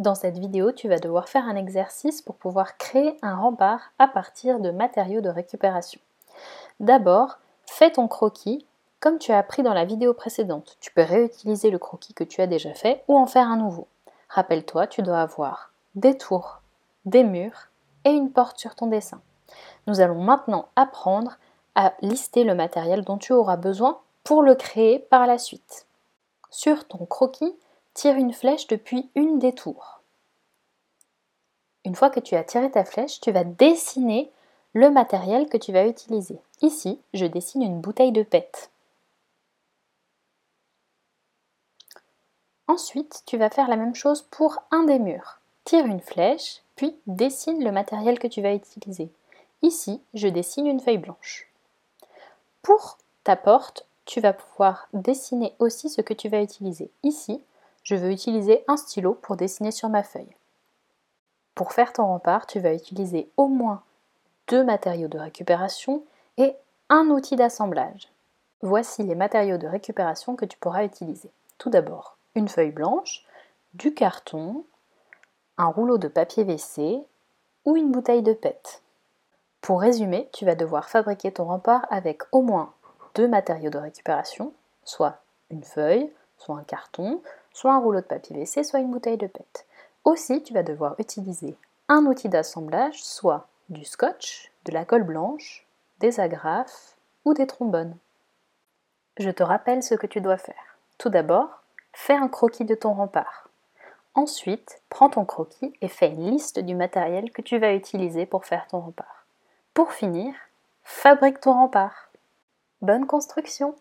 Dans cette vidéo, tu vas devoir faire un exercice pour pouvoir créer un rempart à partir de matériaux de récupération. D'abord, fais ton croquis comme tu as appris dans la vidéo précédente. Tu peux réutiliser le croquis que tu as déjà fait ou en faire un nouveau. Rappelle-toi, tu dois avoir des tours, des murs et une porte sur ton dessin. Nous allons maintenant apprendre à lister le matériel dont tu auras besoin pour le créer par la suite. Sur ton croquis, tire une flèche depuis une des tours. Une fois que tu as tiré ta flèche, tu vas dessiner le matériel que tu vas utiliser. Ici, je dessine une bouteille de PET. Ensuite, tu vas faire la même chose pour un des murs. Tire une flèche, puis dessine le matériel que tu vas utiliser. Ici, je dessine une feuille blanche. Pour ta porte, tu vas pouvoir dessiner aussi ce que tu vas utiliser. Ici, je veux utiliser un stylo pour dessiner sur ma feuille. Pour faire ton rempart, tu vas utiliser au moins deux matériaux de récupération et un outil d'assemblage. Voici les matériaux de récupération que tu pourras utiliser. Tout d'abord, une feuille blanche, du carton, un rouleau de papier WC ou une bouteille de PET. Pour résumer, tu vas devoir fabriquer ton rempart avec au moins deux matériaux de récupération, soit une feuille, soit un carton, soit un rouleau de papier WC, soit une bouteille de PET. Aussi, tu vas devoir utiliser un outil d'assemblage, soit du scotch, de la colle blanche, des agrafes ou des trombones. Je te rappelle ce que tu dois faire. Tout d'abord, fais un croquis de ton rempart. Ensuite, prends ton croquis et fais une liste du matériel que tu vas utiliser pour faire ton rempart. Pour finir, fabrique ton rempart. Bonne construction